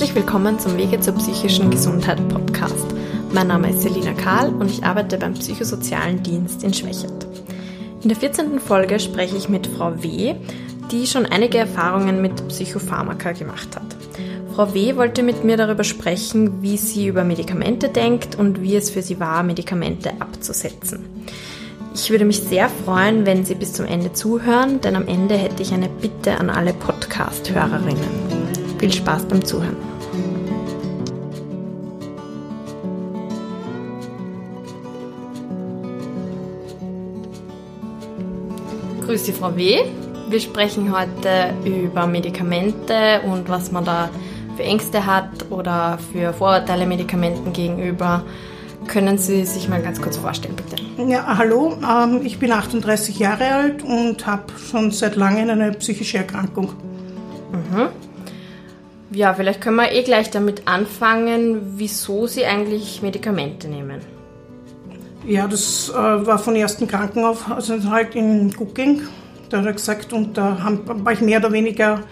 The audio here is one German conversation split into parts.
Herzlich willkommen zum Wege zur psychischen Gesundheit Podcast. Mein Name ist Selina Karl und ich arbeite beim Psychosozialen Dienst in Schwächert. In der 14. Folge spreche ich mit Frau W., die schon einige Erfahrungen mit Psychopharmaka gemacht hat. Frau W. wollte mit mir darüber sprechen, wie sie über Medikamente denkt und wie es für sie war, Medikamente abzusetzen. Ich würde mich sehr freuen, wenn Sie bis zum Ende zuhören, denn am Ende hätte ich eine Bitte an alle Podcast-Hörerinnen. Viel Spaß beim Zuhören. Grüß Sie, Frau W. Wir sprechen heute über Medikamente und was man da für Ängste hat oder für Vorurteile Medikamenten gegenüber. Können Sie sich mal ganz kurz vorstellen, bitte? Ja, hallo, ähm, ich bin 38 Jahre alt und habe schon seit langem eine psychische Erkrankung. Mhm. Ja, vielleicht können wir eh gleich damit anfangen, wieso Sie eigentlich Medikamente nehmen. Ja, das äh, war von ersten Krankenauf, also halt in Cooking. Da hat er gesagt, und da haben, war ich mehr oder weniger,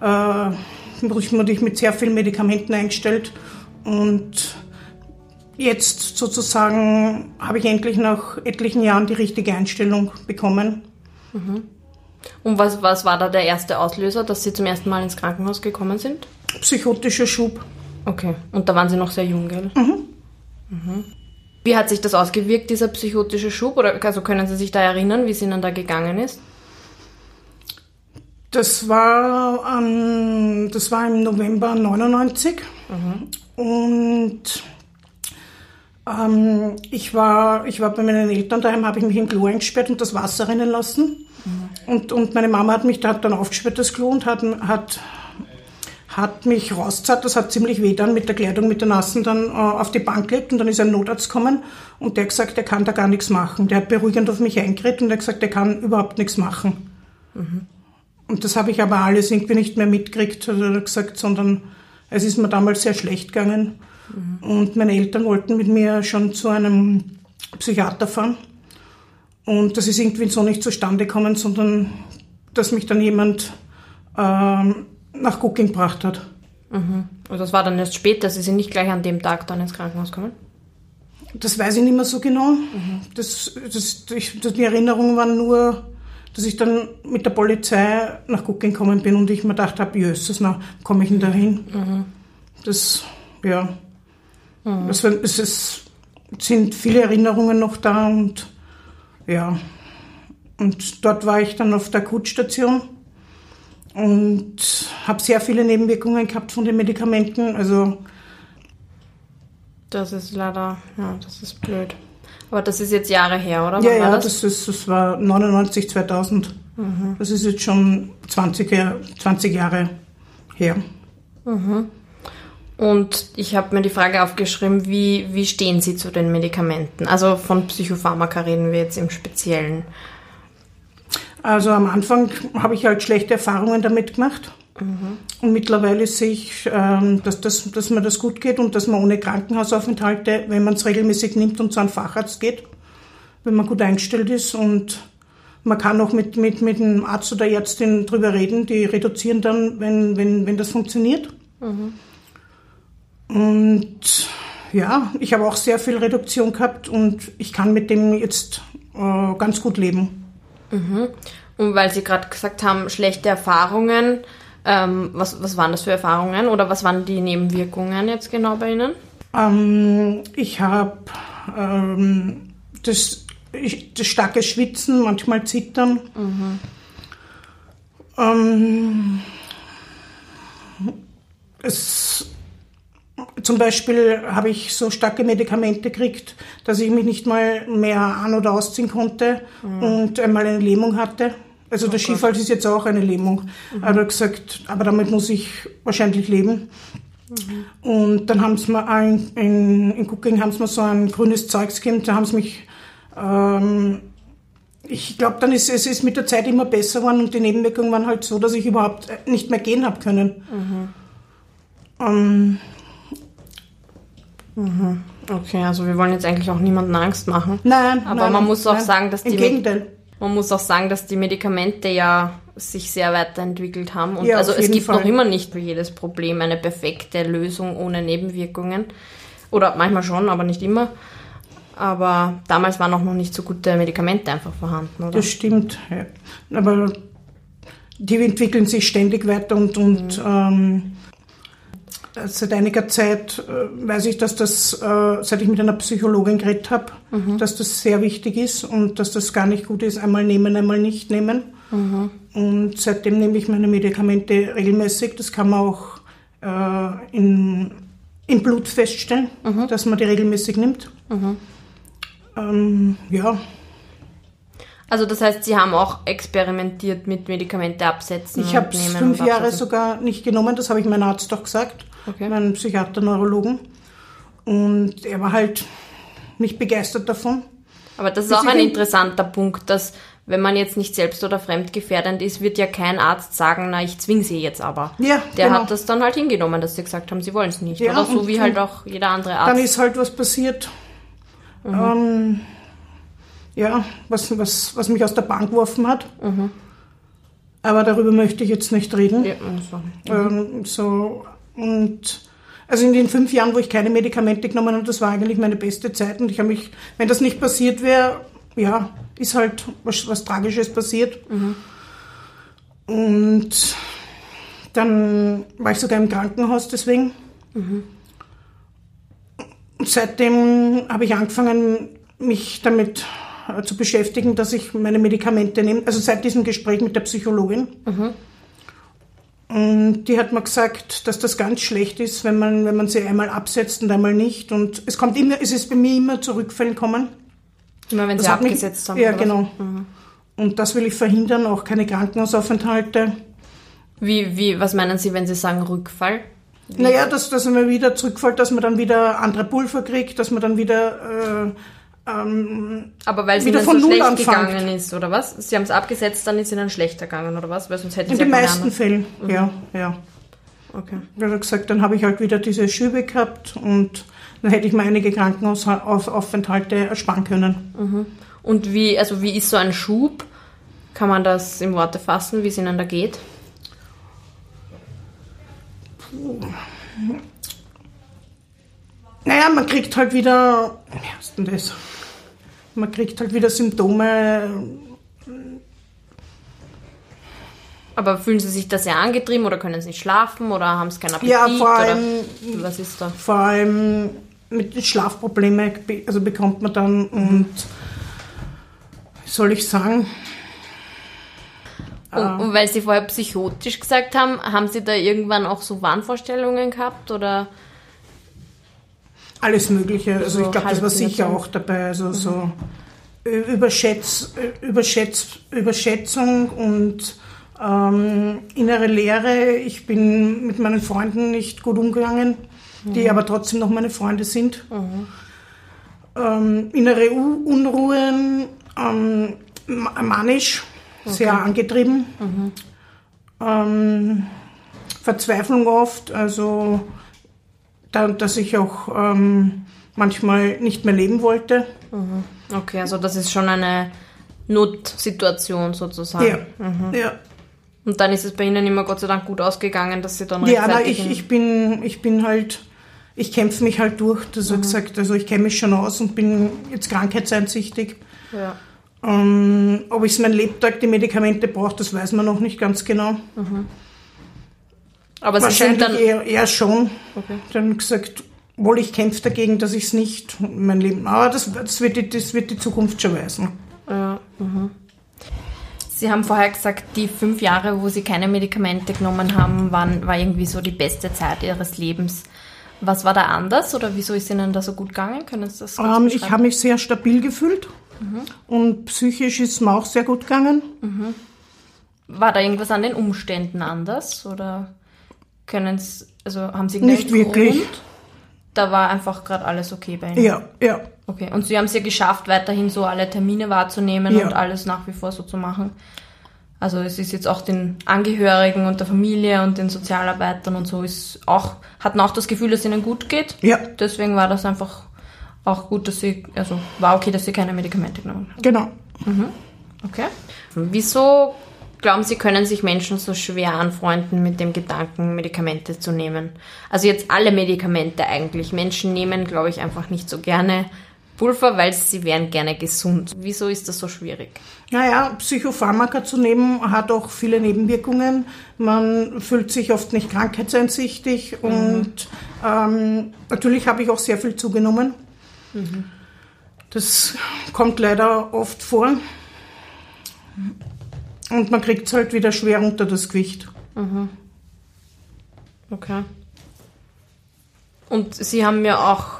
äh, wurde ich mit sehr vielen Medikamenten eingestellt. Und jetzt sozusagen habe ich endlich nach etlichen Jahren die richtige Einstellung bekommen. Mhm. Und was, was war da der erste Auslöser, dass Sie zum ersten Mal ins Krankenhaus gekommen sind? Psychotischer Schub. Okay, und da waren Sie noch sehr jung, gell? Mhm. mhm. Wie hat sich das ausgewirkt, dieser psychotische Schub? Oder also können Sie sich da erinnern, wie es Ihnen da gegangen ist? Das war, ähm, das war im November 99 mhm. und ähm, ich, war, ich war bei meinen Eltern daheim, habe ich mich im Klo eingesperrt und das Wasser rinnen lassen. Mhm. Und, und meine Mama hat mich da dann aufgesperrt, das Klo, und hat, hat, hat mich rausgezahlt. Das hat ziemlich weh dann mit der Kleidung, mit der Nassen dann äh, auf die Bank gelegt und dann ist ein Notarzt gekommen und der hat gesagt, der kann da gar nichts machen. Der hat beruhigend auf mich eingeredet und der hat gesagt, der kann überhaupt nichts machen. Mhm. Und das habe ich aber alles irgendwie nicht mehr mitgekriegt, hat er gesagt, sondern es ist mir damals sehr schlecht gegangen. Mhm. Und meine Eltern wollten mit mir schon zu einem Psychiater fahren. Und das ist irgendwie so nicht zustande gekommen, sondern dass mich dann jemand ähm, nach Cooking gebracht hat. Mhm. Und das war dann erst später, Sie sind nicht gleich an dem Tag dann ins Krankenhaus gekommen? Das weiß ich nicht mehr so genau. Mhm. Das, das, ich, die Erinnerungen waren nur, dass ich dann mit der Polizei nach Cooking gekommen bin und ich mir gedacht habe, jösses, na, komme ich denn da hin? Mhm. Das, ja. Mhm. Das, es ist, sind viele Erinnerungen noch da und ja. Und dort war ich dann auf der Akutstation und habe sehr viele Nebenwirkungen gehabt von den Medikamenten. Also das ist leider, ja, das ist blöd. Aber das ist jetzt Jahre her, oder? Wann ja, ja, das? Das, ist, das war 99, 2000. Mhm. Das ist jetzt schon 20, 20 Jahre her. Mhm. Und ich habe mir die Frage aufgeschrieben, wie, wie stehen Sie zu den Medikamenten? Also von Psychopharmaka reden wir jetzt im Speziellen. Also am Anfang habe ich halt schlechte Erfahrungen damit gemacht. Mhm. Und mittlerweile sehe ich, ähm, dass, das, dass mir das gut geht und dass man ohne Krankenhausaufenthalte, wenn man es regelmäßig nimmt und zu einem Facharzt geht, wenn man gut eingestellt ist und man kann auch mit, mit, mit dem Arzt oder Ärztin drüber reden, die reduzieren dann, wenn, wenn, wenn das funktioniert. Mhm. Und ja, ich habe auch sehr viel Reduktion gehabt und ich kann mit dem jetzt äh, ganz gut leben. Mhm. Und weil Sie gerade gesagt haben, schlechte Erfahrungen, ähm, was, was waren das für Erfahrungen oder was waren die Nebenwirkungen jetzt genau bei Ihnen? Ähm, ich habe ähm, das, das starke Schwitzen, manchmal Zittern. Mhm. Ähm, es zum Beispiel habe ich so starke Medikamente gekriegt, dass ich mich nicht mal mehr an- oder ausziehen konnte mhm. und einmal eine Lähmung hatte. Also oh der Skifall ist jetzt auch eine Lähmung. Mhm. Er hat gesagt, aber damit muss ich wahrscheinlich leben. Mhm. Und dann haben sie mir in, in, in Cooking haben sie mir so ein grünes Zeug gegeben, da haben sie mich, ähm, ich glaube, dann ist es ist mit der Zeit immer besser geworden und die Nebenwirkungen waren halt so, dass ich überhaupt nicht mehr gehen habe können. Mhm. Ähm, Mhm. Okay, also wir wollen jetzt eigentlich auch niemanden Angst machen. Nein, aber nein, man muss auch nein, sagen, dass die Gegenteil. man muss auch sagen, dass die Medikamente ja sich sehr weiterentwickelt haben. Und Ja, also es gibt noch Fall. immer nicht für jedes Problem eine perfekte Lösung ohne Nebenwirkungen. Oder manchmal schon, aber nicht immer. Aber damals waren auch noch nicht so gute Medikamente einfach vorhanden, oder? Das stimmt. Ja. Aber die entwickeln sich ständig weiter und, und ähm, seit einiger Zeit äh, weiß ich, dass das, äh, seit ich mit einer Psychologin geredet habe, dass das sehr wichtig ist und dass das gar nicht gut ist, einmal nehmen, einmal nicht nehmen. Und seitdem nehme ich meine Medikamente regelmäßig. Das kann man auch äh, in, im Blut feststellen, dass man die regelmäßig nimmt. Ähm, ja, Also das heißt, Sie haben auch experimentiert mit Medikamente absetzen. Ich habe es fünf Jahre sogar nicht genommen, das habe ich meinem Arzt doch gesagt, Okay. meinem Psychiater, Neurologen. Und er war halt nicht begeistert davon. Aber das ist auch ein in- interessanter Punkt, dass wenn man jetzt nicht selbst oder fremdgefährdend ist, wird ja kein Arzt sagen, na, ich zwing sie jetzt aber. Ja, Der genau. hat das dann halt hingenommen, dass sie gesagt haben, sie wollen es nicht. Ja, oder so wie halt auch jeder andere Arzt. Dann ist halt was passiert. Ähm, ja, was, was, was mich aus der Bahn geworfen hat. Aber darüber möchte ich jetzt nicht reden. ja, also. Ähm, so, und also in den fünf Jahren, wo ich keine Medikamente genommen habe, das war eigentlich meine beste Zeit. Und ich habe mich, wenn das nicht passiert wäre, ja, ist halt was, was Tragisches passiert. Und dann war ich sogar im Krankenhaus deswegen. Und seitdem habe ich angefangen, mich damit zu beschäftigen, dass ich meine Medikamente nehme. Also seit diesem Gespräch mit der Psychologin. Und die hat mir gesagt, dass das ganz schlecht ist, wenn man, wenn man sie einmal absetzt und einmal nicht. Und es kommt immer, es ist bei mir immer zu Rückfällen kommen. Immer wenn Das sie hat mich- abgesetzt haben. Ja, genau. Und das will ich verhindern, auch keine Krankenhausaufenthalte. Wie, wie, was meinen Sie, wenn Sie sagen Rückfall? Naja, dass, dass man wieder zurückfällt, dass man dann wieder andere Pulver kriegt, dass man dann wieder, äh, ähm, Aber weil es Wieder Ihnen von so schlecht anfängt. gegangen ist, oder was? Sie haben es abgesetzt, dann ist Ihnen schlechter gegangen, oder was? Weil sonst hätten in Sie den meisten anderen- Fällen, ja, ja. Okay. Wie gesagt, dann habe ich halt wieder diese Schübe gehabt und dann hätte ich mir einige Krankenhausaufenthalte ersparen können. Und wie, also wie ist so ein Schub? Kann man das in Worte fassen, wie es Ihnen da geht? Naja, man kriegt halt wieder, wie heißt denn das? Man kriegt halt wieder Symptome. Aber fühlen Sie sich da sehr angetrieben oder können Sie nicht schlafen oder haben Sie keinen Appetit? Ja, vor allem, oder was ist da? vor allem mit Schlafproblemen also bekommt man dann und wie soll ich sagen, Und, und weil Sie vorher psychotisch gesagt haben, haben Sie da irgendwann auch so Wahnvorstellungen gehabt oder? Alles Mögliche. Also So ich glaube, das war sicher auch dabei. Also so Ö- Überschätz, Ö- Überschätz, Überschätzung und ähm, innere Leere. Ich bin mit meinen Freunden nicht gut umgegangen, die aber trotzdem noch meine Freunde sind. Ähm, innere U Unruhen, ähm, ma- manisch, sehr angetrieben. Ähm, Verzweiflung oft, also dass ich auch ähm, manchmal nicht mehr leben wollte. Okay, also das ist schon eine Notsituation sozusagen. Ja, ja. Und dann ist es bei Ihnen immer Gott sei Dank gut ausgegangen, dass Sie dann ja rechtzeitig ich, ich, bin, ich bin halt, ich kämpfe mich halt durch, das hat gesagt, also ich kenne mich schon aus und bin jetzt krankheitseinsichtig. ja. Ähm, ob ich es mein Lebtag die Medikamente brauche, das weiß man noch nicht ganz genau. Aber Sie sind dann eher, eher schon. Okay. Dann gesagt, wohl ich kämpfe dagegen, dass ich es nicht mein Leben. Aber das, das, wird die, das wird die Zukunft schon weisen. Ja, mhm. Sie haben vorher gesagt, die fünf Jahre, wo Sie keine Medikamente genommen haben, waren, war irgendwie so die beste Zeit Ihres Lebens. Was war da anders oder wieso ist Ihnen da so gut gegangen? Können Sie das Ähm, ich habe mich sehr stabil gefühlt Mhm. und psychisch ist mir auch sehr gut gegangen. War da irgendwas an den Umständen anders oder können Sie, also haben Sie Nicht wirklich. Grund? Da war einfach gerade alles okay bei Ihnen. Ja, ja. Okay. Und Sie haben es ja geschafft, weiterhin so alle Termine wahrzunehmen Ja. und alles nach wie vor so zu machen. Also es ist jetzt auch den Angehörigen und der Familie und den Sozialarbeitern und so ist auch, hatten auch das Gefühl, dass es ihnen gut geht. Ja, Deswegen war das einfach auch gut, dass sie, also war okay, dass sie keine Medikamente genommen haben. genau. Okay. Wieso glauben Sie, können sich Menschen so schwer anfreunden mit dem Gedanken, Medikamente zu nehmen? Also jetzt alle Medikamente eigentlich. Menschen nehmen, glaube ich, einfach nicht so gerne Pulver, weil sie wären gerne gesund. Wieso ist das so schwierig? Naja, Psychopharmaka zu nehmen hat auch viele Nebenwirkungen. Man fühlt sich oft nicht krankheitseinsichtig mhm. und ähm, natürlich habe ich auch sehr viel zugenommen. Mhm. Das kommt leider oft vor. Und man kriegt es halt wieder schwer unter das Gewicht. Mhm. Okay. Und Sie haben mir auch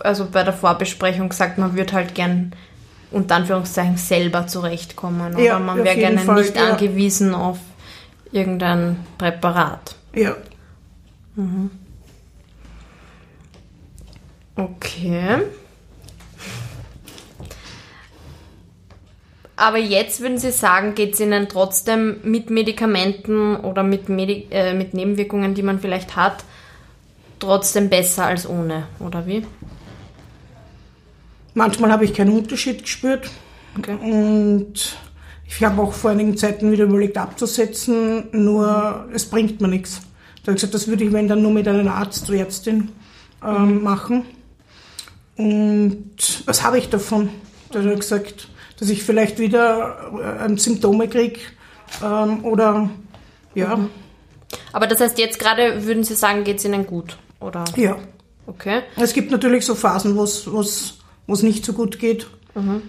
also bei der Vorbesprechung gesagt, man würde halt gern unter Anführungszeichen selber zurechtkommen. Oder ja, man wäre gerne Fall, nicht ja. angewiesen auf irgendein Präparat. Ja. Mhm. Okay. Aber jetzt würden Sie sagen, geht es Ihnen trotzdem mit Medikamenten oder mit, Medi äh, mit Nebenwirkungen, die man vielleicht hat, trotzdem besser als ohne, oder wie? Manchmal habe ich keinen Unterschied gespürt. Okay. Und ich habe auch vor einigen Zeiten wieder überlegt abzusetzen, nur es bringt mir nichts. Da habe ich gesagt, das würde ich, wenn dann nur mit einem Arzt oder Ärztin ähm, mhm. machen. Und was habe ich davon? Da hat er gesagt, dass ich vielleicht wieder äh, Symptome kriege ähm, oder ja. Mhm. Aber das heißt, jetzt gerade würden Sie sagen, geht es Ihnen gut, oder? Ja. Okay. Es gibt natürlich so Phasen, wo es nicht so gut geht. Mhm.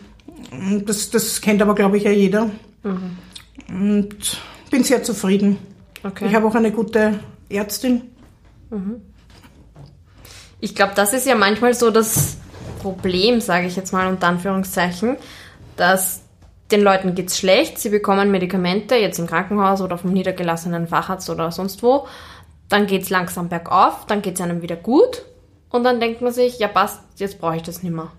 Das, das kennt aber, glaube ich, ja jeder. Mhm. Und bin sehr zufrieden. Okay. Ich habe auch eine gute Ärztin. Mhm. Ich glaube, das ist ja manchmal so das Problem, sage ich jetzt mal unter Anführungszeichen, dass den Leuten geht es schlecht, sie bekommen Medikamente, jetzt im Krankenhaus oder vom niedergelassenen Facharzt oder sonst wo, dann geht es langsam bergauf, dann geht es einem wieder gut und dann denkt man sich, ja passt, jetzt brauche ich das nicht mehr.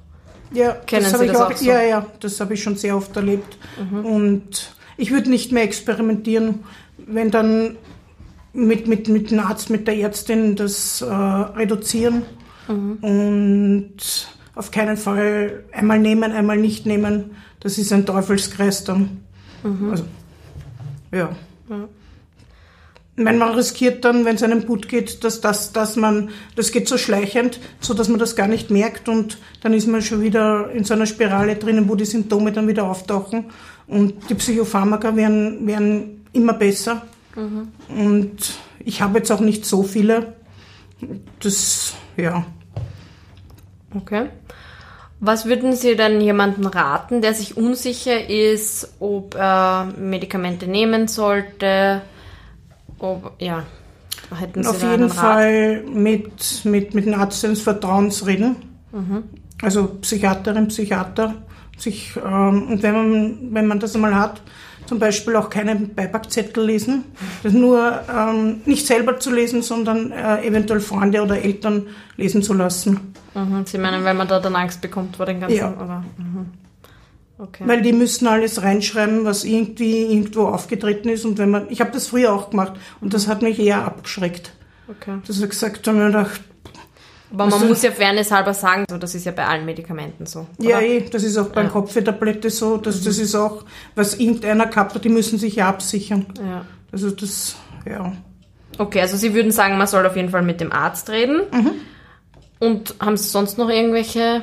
Ja, Kennen das habe ich auch, auch so? ja, ja, das habe ich schon sehr oft erlebt. Mhm. Und ich würde nicht mehr experimentieren, wenn dann mit, mit, mit dem Arzt, mit der Ärztin das äh, reduzieren mhm. und auf keinen Fall einmal nehmen, einmal nicht nehmen. Das ist ein Teufelskreis dann. Mhm. Also, ja. ja. Wenn man riskiert dann, wenn es einem gut geht, dass, dass, dass man, das geht so schleichend, so dass man das gar nicht merkt und dann ist man schon wieder in so einer Spirale drinnen, wo die Symptome dann wieder auftauchen und die Psychopharmaka werden, werden immer besser. Mhm. Und ich habe jetzt auch nicht so viele. Das, ja. Okay. Was würden Sie denn jemandem raten, der sich unsicher ist, ob er Medikamente nehmen sollte? Ob, ja, hätten Sie Auf jeden Fall mit, mit, mit einem Arzt seines Vertrauens reden. Mhm. Also Psychiaterin, Psychiater. Sich, ähm, und wenn man, wenn man das einmal hat, zum Beispiel auch keinen Beipackzettel lesen. Das nur ähm, nicht selber zu lesen, sondern äh, eventuell Freunde oder Eltern lesen zu lassen. Mhm, Sie meinen, weil man da dann Angst bekommt vor den ganzen... Ja. Oder, mhm. okay. Weil die müssen alles reinschreiben, was irgendwie irgendwo aufgetreten ist. Und wenn man, ich habe das früher auch gemacht und das hat mich eher abgeschreckt. Okay. Dass ich gesagt habe, mir gedacht, aber man muss ja fairness halber sagen, so, das ist ja bei allen Medikamenten so. Oder? Ja, eh, das ist auch bei ja. Kopfwehtablette so. Das, mhm. das ist auch, was irgendeiner gehabt hat, die müssen sich ja absichern. Ja. Also das, ja. Okay, also Sie würden sagen, man soll auf jeden Fall mit dem Arzt reden. Mhm. Und haben Sie sonst noch irgendwelche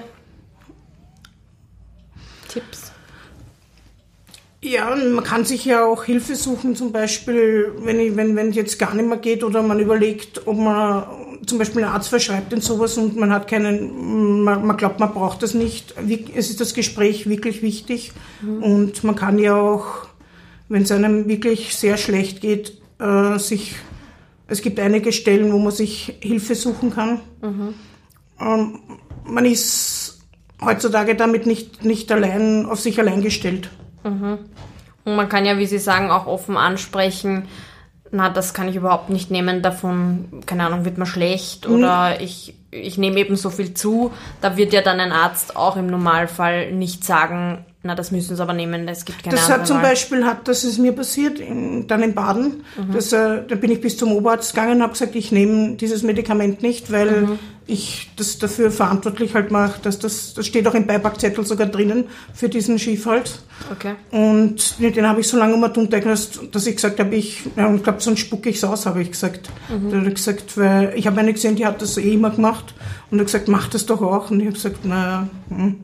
Ja, man kann sich ja auch Hilfe suchen, zum Beispiel, wenn, ich, wenn, wenn jetzt gar nicht mehr geht oder man überlegt, ob man zum Beispiel ein Arzt verschreibt denn sowas und man hat keinen, man, man, glaubt, man braucht das nicht. Es ist das Gespräch wirklich wichtig mhm. und man kann ja auch, wenn es einem wirklich sehr schlecht geht, äh, sich, es gibt einige Stellen, wo man sich Hilfe suchen kann. Mhm. Ähm, man ist heutzutage damit nicht, nicht allein, auf sich allein gestellt. Mhm. Und man kann ja, wie Sie sagen, auch offen ansprechen, na, das kann ich überhaupt nicht nehmen, davon, keine Ahnung, wird mir schlecht mhm. oder ich, ich nehme eben so viel zu. Da wird ja dann ein Arzt auch im Normalfall nicht sagen, na, das müssen sie aber nehmen, es gibt keine Das hat zum Wahl. Beispiel, hat, das ist mir passiert, in, dann in Baden. Mhm. Das, äh, da bin ich bis zum Oberarzt gegangen und habe gesagt, ich nehme dieses Medikament nicht, weil mhm. Ich das dafür verantwortlich halt mache, dass das, das steht auch im Beipackzettel sogar drinnen für diesen Schiefhalt. Okay. Und den habe ich so lange mal dass, dass ich gesagt habe, ich, ja, ich glaube, sonst spucke ich es aus, habe ich gesagt. Mhm. Da hat gesagt, weil ich habe eine gesehen, die hat das eh immer gemacht und hat gesagt, mach das doch auch. Und ich habe gesagt, naja. Hm.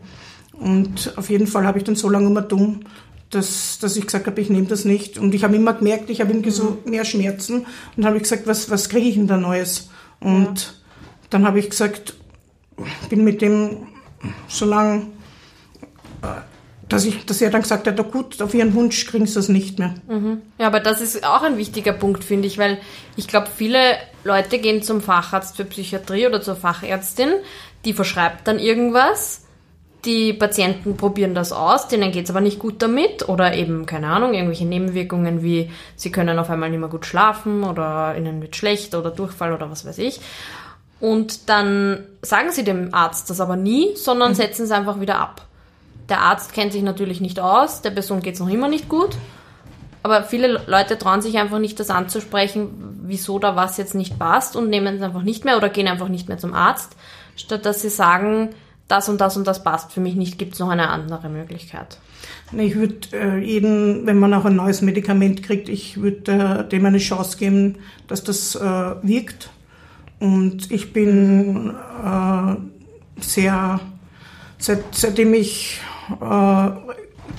Und auf jeden Fall habe ich dann so lange mal dumm, dass, dass ich gesagt habe, ich nehme das nicht. Und ich habe immer gemerkt, ich habe irgendwie so mhm. mehr Schmerzen. Und habe ich gesagt, was, was kriege ich denn da Neues? Und ja. Dann habe ich gesagt, bin mit dem so lange, äh, dass, ich, dass er dann gesagt hat, oh gut, auf ihren Wunsch kriegen sie das nicht mehr. Mhm. Ja, aber das ist auch ein wichtiger Punkt, finde ich, weil ich glaube, viele Leute gehen zum Facharzt für Psychiatrie oder zur Fachärztin, die verschreibt dann irgendwas die Patienten probieren das aus, denen geht es aber nicht gut damit oder eben, keine Ahnung, irgendwelche Nebenwirkungen wie sie können auf einmal nicht mehr gut schlafen oder ihnen wird schlecht oder Durchfall oder was weiß ich. Und dann sagen sie dem Arzt das aber nie, sondern mhm. setzen es einfach wieder ab. Der Arzt kennt sich natürlich nicht aus, der Person geht es noch immer nicht gut. Aber viele Leute trauen sich einfach nicht, das anzusprechen, wieso da was jetzt nicht passt und nehmen es einfach nicht mehr oder gehen einfach nicht mehr zum Arzt, statt dass sie sagen, das und das und das passt für mich nicht, gibt es noch eine andere Möglichkeit? Ich würde äh, jeden, wenn man auch ein neues Medikament kriegt, ich würde äh, dem eine Chance geben, dass das äh, wirkt. Und ich bin äh, sehr, seit, seitdem ich äh,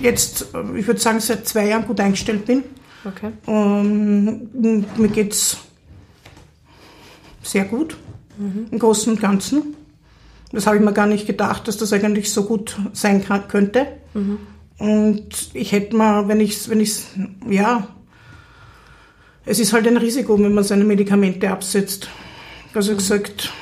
jetzt, ich würde sagen, seit zwei Jahren gut eingestellt bin. Okay. Ähm, mir geht's sehr gut, mhm. im Großen und Ganzen. Das habe ich mir gar nicht gedacht, dass das eigentlich so gut sein kann, könnte. Mhm. Und ich hätte mal, wenn ich wenn ich ja, es ist halt ein Risiko, wenn man seine Medikamente absetzt. Also gesagt,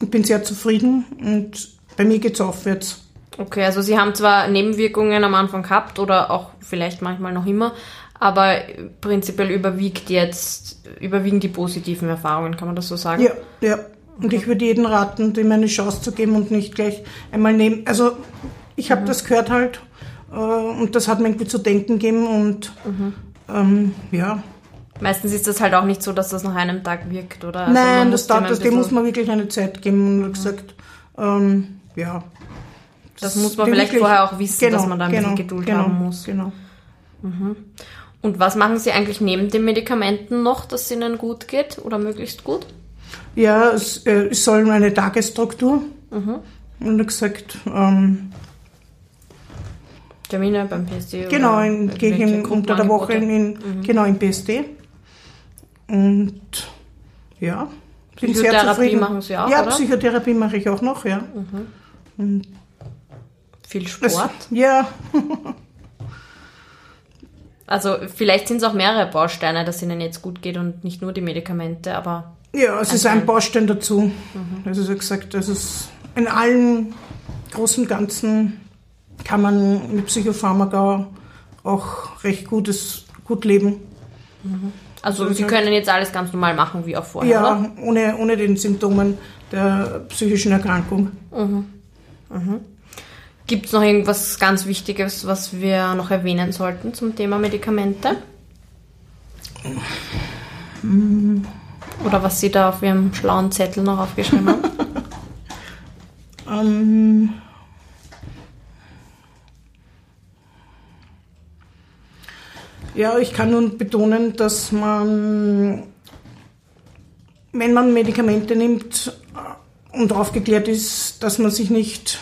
ich bin sehr zufrieden und bei mir geht es aufwärts. Okay, also Sie haben zwar Nebenwirkungen am Anfang gehabt oder auch vielleicht manchmal noch immer, aber prinzipiell überwiegt jetzt, überwiegen die positiven Erfahrungen, kann man das so sagen? Ja, ja. Und ich würde jeden raten, dem eine Chance zu geben und nicht gleich einmal nehmen. Also ich habe mhm. das gehört halt äh, und das hat mir irgendwie zu denken gegeben und mhm. ähm, ja. Meistens ist das halt auch nicht so, dass das nach einem Tag wirkt, oder? Also Nein, das dauert, das, dem muss man wirklich eine Zeit geben und gesagt, ähm, ja. Das, das muss man vielleicht wirklich, vorher auch wissen, genau, dass man da ein genau, bisschen Geduld genau, haben muss. Genau. Mhm. Und was machen Sie eigentlich neben den Medikamenten noch, dass es Ihnen gut geht oder möglichst gut? Ja, es, äh, es soll eine Tagesstruktur. Mhm. Und gesagt, ähm, Termine beim PSD? Genau, in, ich unter der Woche in, in mhm. genau im PSD. Und ja, bin sehr zufrieden. machen Sie auch, Ja, oder? Psychotherapie mache ich auch noch, ja. Mhm. Und Viel Sport? Es, ja. also vielleicht sind es auch mehrere Bausteine, dass Ihnen jetzt gut geht und nicht nur die Medikamente, aber ja, es ist ein Baustein dazu. Mhm. Also wie gesagt, das ist in allen großen Ganzen kann man mit Psychopharmaka auch recht gutes, gut leben. Also Sie können jetzt alles ganz normal machen, wie auch vorher, Ja, oder? Ohne, ohne den Symptomen der psychischen Erkrankung. Mhm. Mhm. Gibt es noch irgendwas ganz Wichtiges, was wir noch erwähnen sollten zum Thema Medikamente? Mhm. Oder was Sie da auf Ihrem schlauen Zettel noch aufgeschrieben haben? ähm, ja, ich kann nun betonen, dass man, wenn man Medikamente nimmt und aufgeklärt ist, dass man sich nicht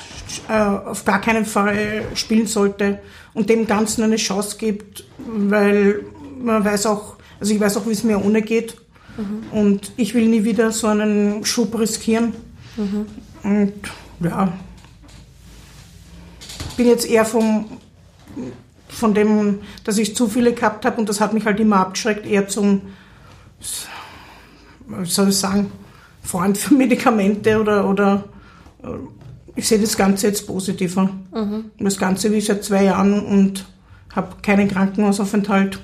äh, auf gar keinen Fall spielen sollte und dem Ganzen eine Chance gibt, weil man weiß auch, also ich weiß auch, wie es mir ohne geht. Mhm. Und ich will nie wieder so einen Schub riskieren. Mhm. Und ja, bin jetzt eher vom, von dem, dass ich zu viele gehabt habe und das hat mich halt immer abgeschreckt, eher zum, wie soll ich sagen, Freund für Medikamente oder, oder ich sehe das Ganze jetzt positiver. Mhm. Das Ganze wie seit zwei Jahren und habe keinen Krankenhausaufenthalt.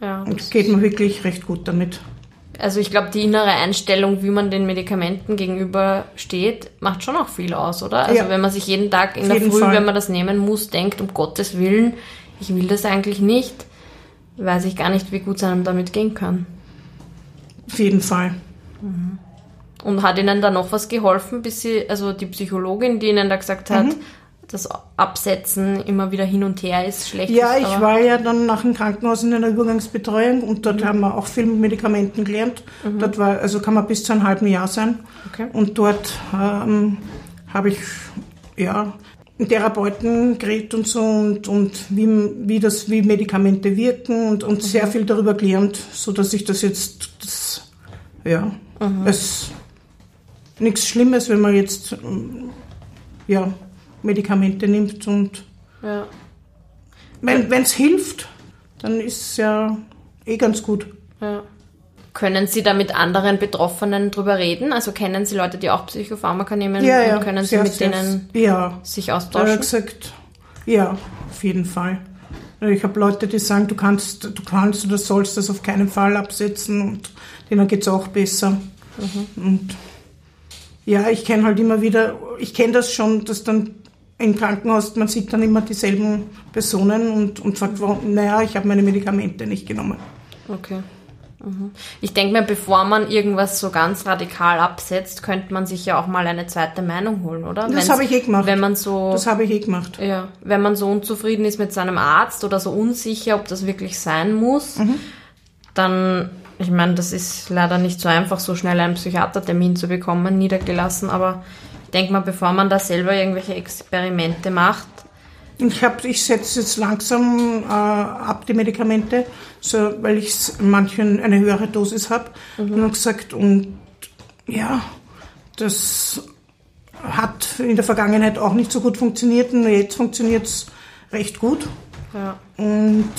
Ja, und geht mir wirklich recht gut damit also ich glaube, die innere Einstellung, wie man den Medikamenten gegenüber steht, macht schon auch viel aus, oder? Also ja. wenn man sich jeden Tag in Auf der Früh, Fall. wenn man das nehmen muss, denkt, um Gottes Willen, ich will das eigentlich nicht, weiß ich gar nicht, wie gut es einem damit gehen kann. Auf jeden Fall. Mhm. Und hat Ihnen da noch was geholfen, bis Sie, also die Psychologin, die Ihnen da gesagt hat, Mhm. Das Absetzen immer wieder hin und her ist schlecht. Ja, ist, ich war ja dann nach dem Krankenhaus in einer Übergangsbetreuung und dort haben wir auch viel mit Medikamenten gelernt. Dort war, also kann man bis zu einem halben Jahr sein. Okay. Und dort ähm, habe ich ja einen Therapeuten geredet und so und, und wie, wie das, wie Medikamente wirken und, und sehr viel darüber gelernt, so dass ich das jetzt, das, ja, es nichts Schlimmes, wenn man jetzt ja Medikamente nimmt und Ja. wenn es hilft, dann ist es ja eh ganz gut. Ja. Können Sie da mit anderen Betroffenen drüber reden? Also kennen Sie Leute, die auch Psychopharmaka nehmen Ja, ja. und können Sie sehr, mit sehr, denen ja. sich austauschen? gesagt, ja, auf jeden Fall. Ich habe Leute, die sagen, du kannst, du kannst oder sollst das auf keinen Fall absetzen und denen geht's auch besser. Und ja, ich kenne halt immer wieder, ich kenne das schon, dass dann im Krankenhaus, man sieht dann immer dieselben Personen und, und sagt, naja, ich habe meine Medikamente nicht genommen. Okay. Mhm. Ich denke mir, bevor man irgendwas so ganz radikal absetzt, könnte man sich ja auch mal eine zweite Meinung holen, oder? Das habe ich eh gemacht. Wenn man so, Das habe ich eh gemacht. ja, wenn man so unzufrieden ist mit seinem Arzt oder so unsicher, ob das wirklich sein muss, Mhm. dann, ich meine, das ist leider nicht so einfach, so schnell einen Psychiatertermin zu bekommen, niedergelassen, aber denke mal, bevor man da selber irgendwelche Experimente macht, Ich, hab, ich setze jetzt langsam äh, ab die Medikamente, so, weil ich manchen eine höhere Dosis habe. Und hab gesagt, und ja, das hat in der Vergangenheit auch nicht so gut funktioniert und jetzt funktioniert es recht gut. ja, Und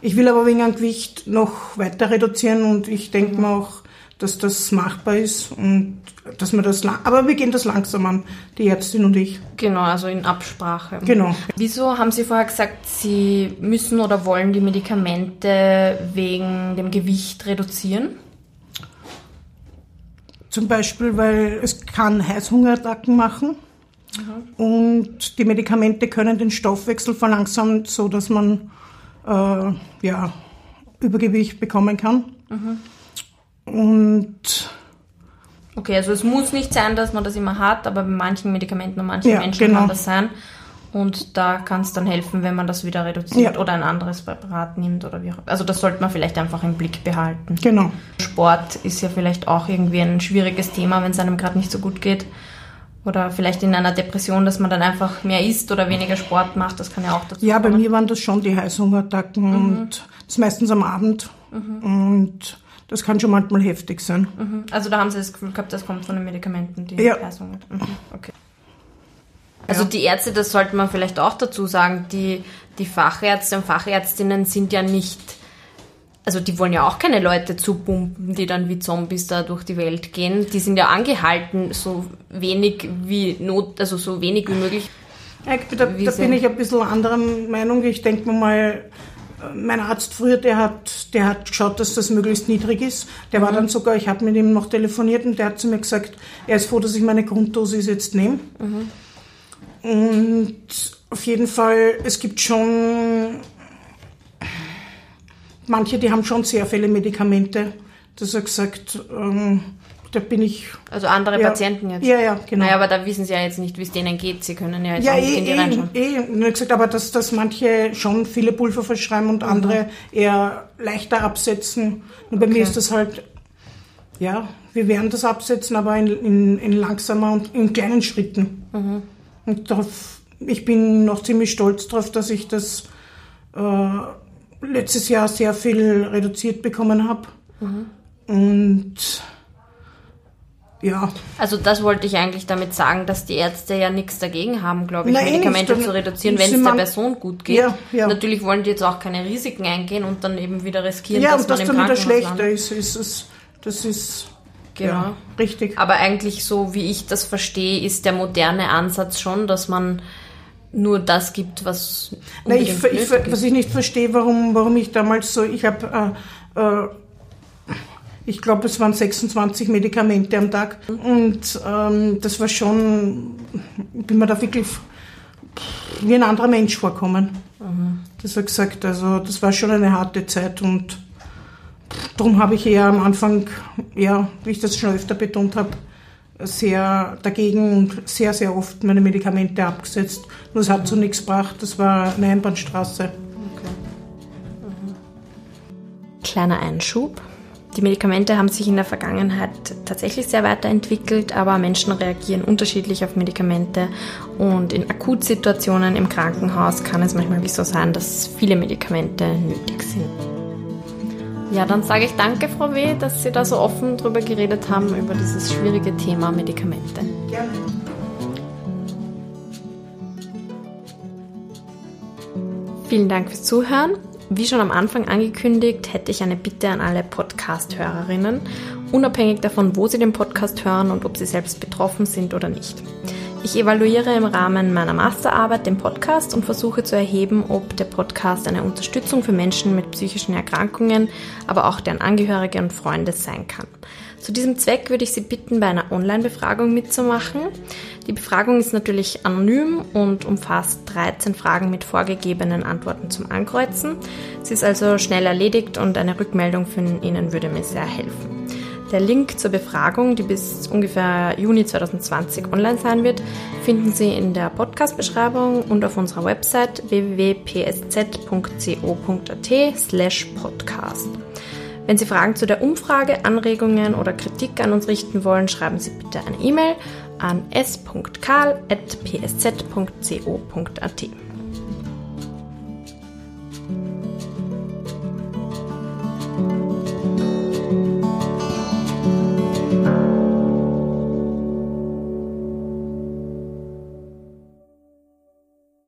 ich will aber wegen dem Gewicht noch weiter reduzieren und ich denke mir auch, dass das machbar ist und dass wir das, lang- aber wir gehen das langsam an, die Ärztin und ich. genau, also in Absprache. Genau. Wieso haben Sie vorher gesagt, Sie müssen oder wollen die Medikamente wegen dem Gewicht reduzieren? Zum Beispiel, weil es kann Heißhungerattacken machen und die Medikamente können den Stoffwechsel verlangsamen, so dass man äh, ja, Übergewicht bekommen kann. Und Okay, also es muss nicht sein, dass man das immer hat, aber bei manchen Medikamenten und manchen Ja, Menschen genau. kann das sein. Und da kann es dann helfen, wenn man das wieder reduziert Ja. oder ein anderes Präparat nimmt oder wie auch Also das sollte man vielleicht einfach im Blick behalten. genau. Sport ist ja vielleicht auch irgendwie ein schwieriges Thema, wenn es einem gerade nicht so gut geht. Oder vielleicht in einer Depression, dass man dann einfach mehr isst oder weniger Sport macht. Das kann ja auch dazu Ja, bei kommen. mir waren das schon die Heißhungerattacken und das ist meistens am Abend. Und das kann schon manchmal heftig sein. Mhm. Also da haben Sie das Gefühl gehabt, das kommt von den Medikamenten, die Ja. Heißhunger. Mhm. Okay. Also die Ärzte, das sollte man vielleicht auch dazu sagen, die, die Fachärzte und Fachärztinnen sind ja nicht, also die wollen ja auch keine Leute zupumpen, die dann wie Zombies da durch die Welt gehen. Die sind ja angehalten, so wenig wie not, also so wenig wie möglich. Ja, Da, da bin ich ein bisschen anderer Meinung. Ich denke mir mal, mein Arzt früher, der hat, der hat geschaut, dass das möglichst niedrig ist. Der war dann sogar, ich habe mit ihm noch telefoniert und der hat zu mir gesagt, er ist froh, dass ich meine Grunddosis jetzt nehme. Und auf jeden Fall, es gibt schon manche, die haben schon sehr viele Medikamente. Das hat gesagt, ähm, da bin ich. Also andere Ja. Patienten jetzt. Ja, ja, genau. Naja, aber da wissen sie ja jetzt nicht, wie es denen geht. Sie können ja jetzt Ja, auch nicht eh, in die reinschauen. eh, eh. Und er hat gesagt, aber dass, dass manche schon viele Pulver verschreiben und andere eher leichter absetzen. Und bei mir ist das halt, ja, wir werden das absetzen, aber in, in, in langsamer und in kleinen Schritten. Und darauf, ich bin noch ziemlich stolz darauf, dass ich das äh, letztes Jahr sehr viel reduziert bekommen habe. Und ja, Also das wollte ich eigentlich damit sagen, dass die Ärzte ja nichts dagegen haben, glaube ich, Nein, eh Medikamente nicht. zu reduzieren, wenn es der Person gut geht. Ja, ja. Natürlich wollen die jetzt auch keine Risiken eingehen und dann eben wieder riskieren, ja dass und dass man dann im wieder Krankenhaus schlechter ist, ist es, das ist Genau. ja, richtig. Aber eigentlich so, wie ich das verstehe, ist der moderne Ansatz schon, dass man nur das gibt, was Na, ich, ich, was ich nicht verstehe, warum, warum ich damals so, ich habe, äh, äh, ich glaube, es waren 26 Medikamente am Tag und ähm, das war schon, ich bin mir da wirklich wie ein anderer Mensch vorkommen. Das hat gesagt, also das war schon eine harte Zeit und darum habe ich eher am Anfang, ja, wie ich das schon öfter betont habe, sehr dagegen und sehr, sehr oft meine Medikamente abgesetzt. Nur es hat so nichts gebracht, das war eine Einbahnstraße. Okay. Mhm. Kleiner Einschub. Die Medikamente haben sich in der Vergangenheit tatsächlich sehr weiterentwickelt, aber Menschen reagieren unterschiedlich auf Medikamente und in Akutsituationen im Krankenhaus kann es manchmal wie so sein, dass viele Medikamente nötig sind. Ja, dann sage ich danke, Frau W., dass Sie da so offen drüber geredet haben, über dieses schwierige Thema Medikamente. Gerne. Vielen Dank fürs Zuhören. Wie schon am Anfang angekündigt, hätte ich eine Bitte an alle Podcast-Hörerinnen, unabhängig davon, wo Sie den Podcast hören und ob Sie selbst betroffen sind oder nicht. Ich evaluiere im Rahmen meiner Masterarbeit den Podcast und versuche zu erheben, ob der Podcast eine Unterstützung für Menschen mit psychischen Erkrankungen, aber auch deren Angehörige und Freunde sein kann. Zu diesem Zweck würde ich Sie bitten, bei einer Online-Befragung mitzumachen. Die Befragung ist natürlich anonym und umfasst 13 Fragen mit vorgegebenen Antworten zum Ankreuzen. Sie ist also schnell erledigt und eine Rückmeldung von Ihnen würde mir sehr helfen. Der Link zur Befragung, die bis ungefähr Juni 2020 online sein wird, finden Sie in der Podcast-Beschreibung und auf unserer Website www.psz.co.at slash podcast. Wenn Sie Fragen zu der Umfrage, Anregungen oder Kritik an uns richten wollen, schreiben Sie bitte eine E-Mail an s.karl.psz.co.at.